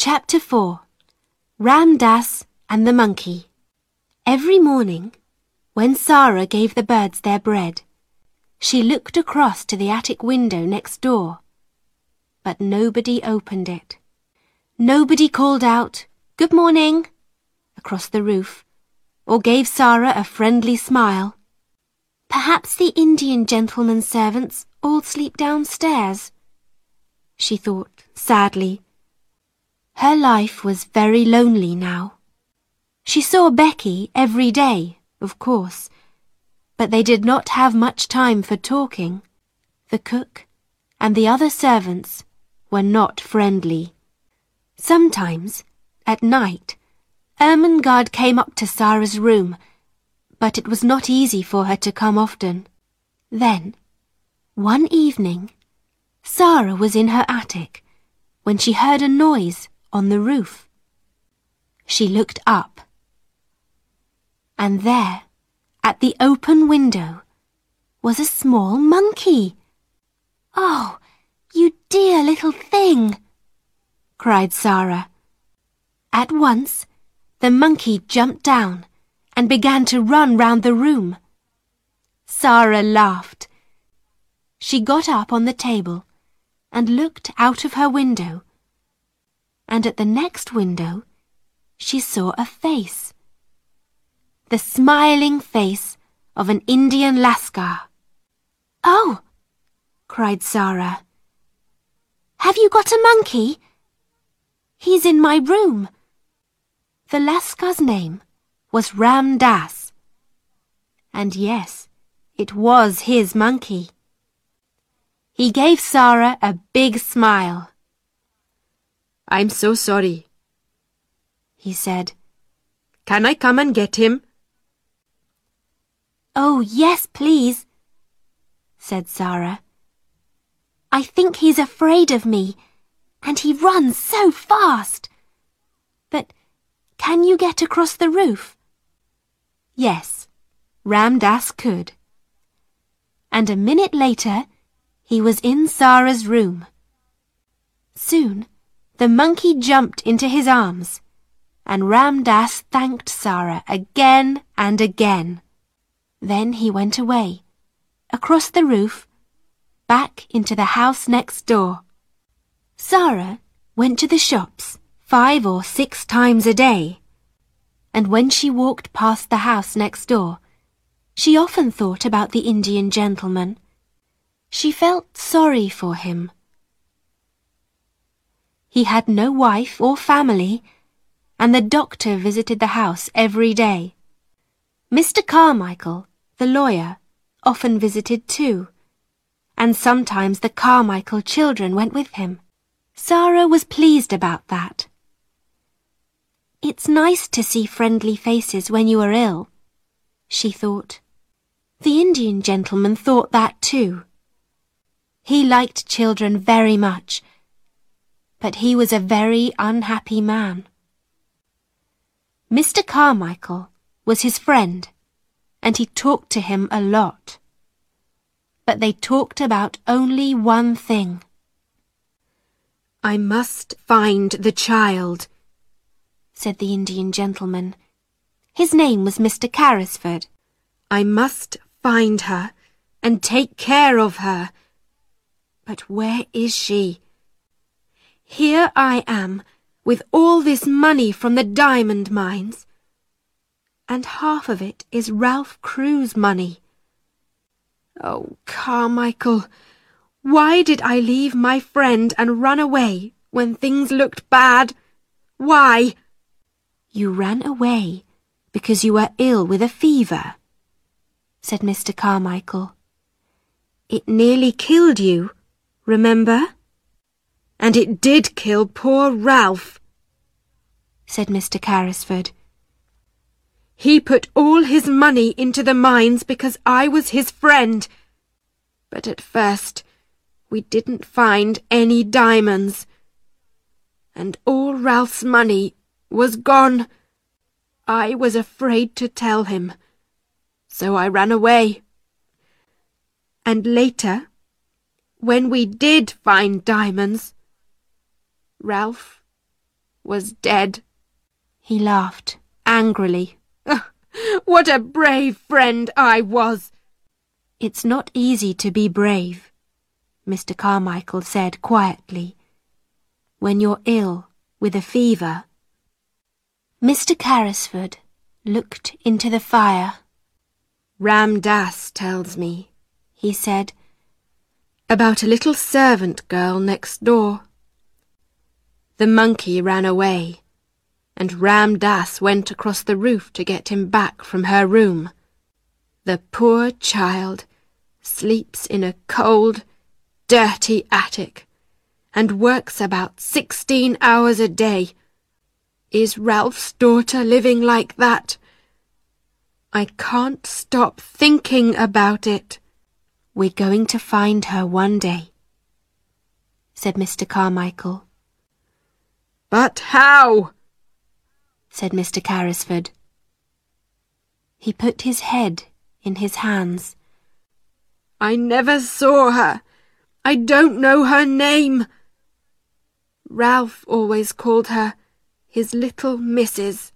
Chapter 4 Ram Dass and the Monkey Every morning, when Sara gave the birds their bread, she looked across to the attic window next door. But nobody opened it. Nobody called out, Good morning, across the roof, or gave Sara a friendly smile. Perhaps the Indian gentleman's servants all sleep downstairs, she thought sadly. Her life was very lonely now. She saw Becky every day, of course, but they did not have much time for talking. The cook and the other servants were not friendly. Sometimes, at night, Ermengarde came up to Sara's room, but it was not easy for her to come often. Then, one evening, Sara was in her attic when she heard a noise on the roof. She looked up, and there, at the open window, was a small monkey. Oh, you dear little thing! cried Sara. At once, the monkey jumped down and began to run round the room. Sara laughed. She got up on the table and looked out of her window. And at the next window, she saw a face. The smiling face of an Indian Lascar. Oh! cried Sara. Have you got a monkey? He's in my room. The Lascar's name was Ram Dass. And yes, it was his monkey. He gave Sara a big smile. I'm so sorry, he said. Can I come and get him? Oh, yes, please, said Sara. I think he's afraid of me, and he runs so fast. But can you get across the roof? Yes, Ram Dass could. And a minute later, he was in Sara's room. Soon, the monkey jumped into his arms, and Ram Dass thanked Sara again and again. Then he went away, across the roof, back into the house next door. Sara went to the shops five or six times a day, and when she walked past the house next door, she often thought about the Indian gentleman. She felt sorry for him. He had no wife or family, and the doctor visited the house every day. Mr. Carmichael, the lawyer, often visited too, and sometimes the Carmichael children went with him. Sara was pleased about that. It's nice to see friendly faces when you are ill, she thought. The Indian gentleman thought that too. He liked children very much, but he was a very unhappy man. Mr. Carmichael was his friend, and he talked to him a lot. But they talked about only one thing. I must find the child, said the Indian gentleman. His name was Mr. Carrisford. I must find her and take care of her. But where is she? Here I am, with all this money from the diamond mines. And half of it is Ralph Crewe's money. Oh, Carmichael, why did I leave my friend and run away when things looked bad? Why? You ran away because you were ill with a fever, said Mr. Carmichael. It nearly killed you, remember? And it did kill poor Ralph, said Mr. Carrisford. He put all his money into the mines because I was his friend. But at first, we didn't find any diamonds. And all Ralph's money was gone. I was afraid to tell him, so I ran away. And later, when we did find diamonds, Ralph was dead. He laughed angrily. what a brave friend I was! It's not easy to be brave, Mr. Carmichael said quietly, when you're ill with a fever. Mr. Carrisford looked into the fire. Ram Dass tells me, he said, about a little servant girl next door. The monkey ran away, and Ram Dass went across the roof to get him back from her room. The poor child sleeps in a cold, dirty attic and works about sixteen hours a day. Is Ralph's daughter living like that? I can't stop thinking about it. We're going to find her one day, said Mr. Carmichael. But how? said Mr. Carrisford. He put his head in his hands. I never saw her. I don't know her name. Ralph always called her his little missus.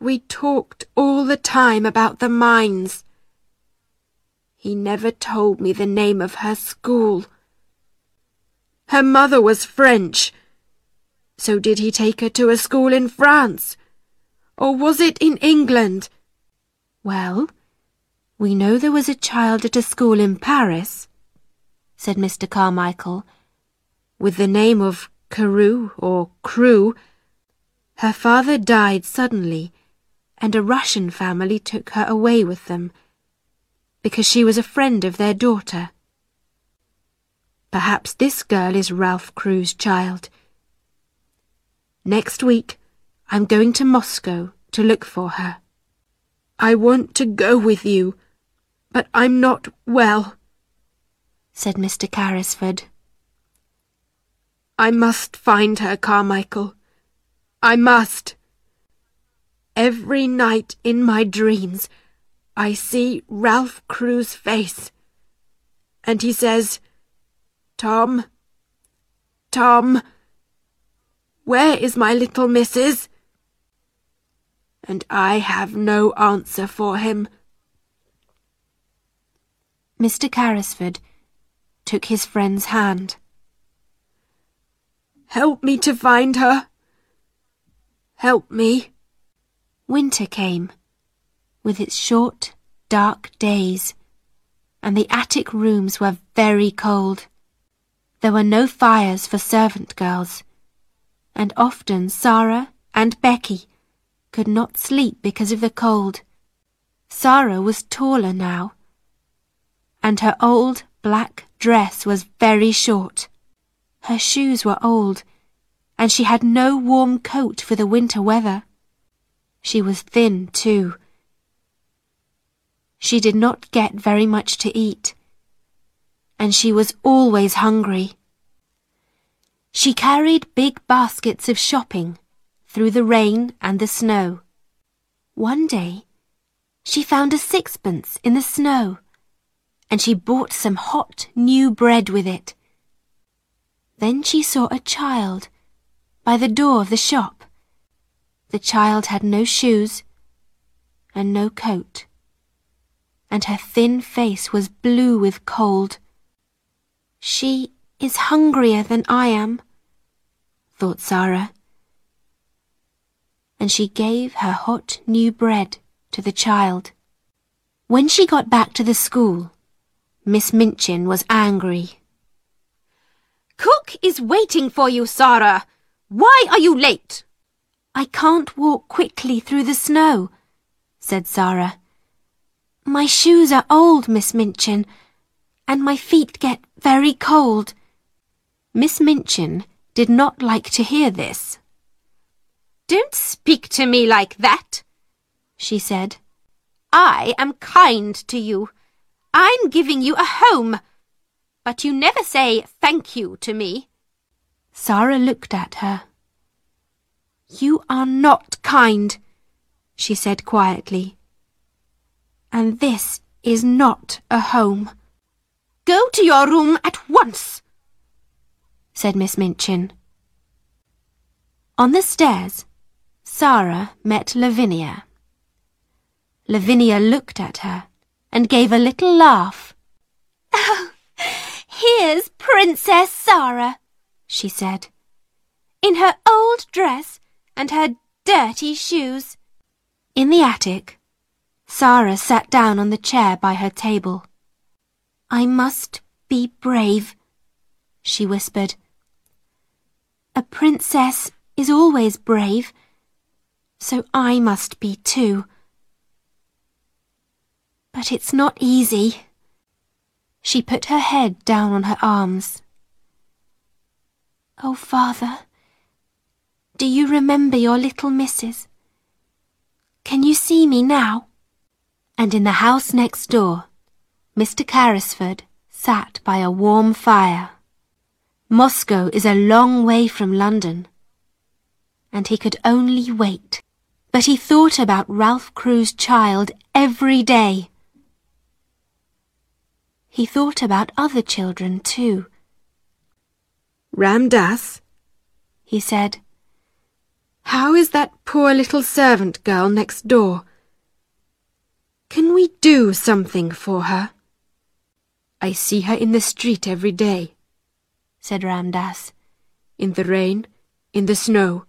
We talked all the time about the mines. He never told me the name of her school. Her mother was French. So did he take her to a school in France? Or was it in England? Well, we know there was a child at a school in Paris, said Mr. Carmichael, with the name of Carew or Crew. Her father died suddenly, and a Russian family took her away with them, because she was a friend of their daughter. Perhaps this girl is Ralph Crewe's child. Next week, I'm going to Moscow to look for her. I want to go with you, but I'm not well, said Mr. Carrisford. I must find her, Carmichael. I must. Every night in my dreams, I see Ralph Crewe's face. And he says, Tom, Tom, where is my little missus? And I have no answer for him. Mr. Carrisford took his friend's hand. Help me to find her. Help me. Winter came, with its short, dark days, and the attic rooms were very cold. There were no fires for servant girls and often Sara and Becky could not sleep because of the cold. Sara was taller now, and her old black dress was very short. Her shoes were old, and she had no warm coat for the winter weather. She was thin, too. She did not get very much to eat, and she was always hungry. She carried big baskets of shopping through the rain and the snow. One day, she found a sixpence in the snow, and she bought some hot new bread with it. Then she saw a child by the door of the shop. The child had no shoes and no coat, and her thin face was blue with cold. She is hungrier than I am, thought Sara. And she gave her hot new bread to the child. When she got back to the school, Miss Minchin was angry. Cook is waiting for you, Sara. Why are you late? I can't walk quickly through the snow, said Sara. My shoes are old, Miss Minchin, and my feet get very cold. Miss Minchin did not like to hear this. Don't speak to me like that, she said. I am kind to you. I'm giving you a home. But you never say thank you to me. Sara looked at her. You are not kind, she said quietly. And this is not a home. Go to your room at once, said Miss Minchin. On the stairs, Sara met Lavinia. Lavinia looked at her and gave a little laugh. Oh, here's Princess Sara, she said, in her old dress and her dirty shoes. In the attic, Sara sat down on the chair by her table. I must be brave, she whispered. A princess is always brave, so I must be too. But it's not easy. She put her head down on her arms. Oh, father, do you remember your little missus? Can you see me now? And in the house next door, Mr. Carrisford sat by a warm fire. Moscow is a long way from London, and he could only wait. But he thought about Ralph Crewe's child every day. He thought about other children too. Ram Dass, he said, how is that poor little servant girl next door? Can we do something for her? I see her in the street every day, said Ram Dass. In the rain, in the snow.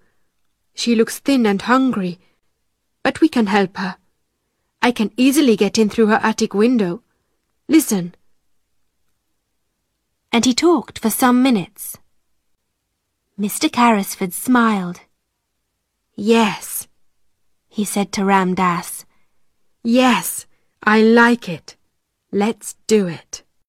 She looks thin and hungry, but we can help her. I can easily get in through her attic window. Listen. And he talked for some minutes. Mr. Carrisford smiled. Yes, he said to Ram Dass. Yes, I like it. Let's do it.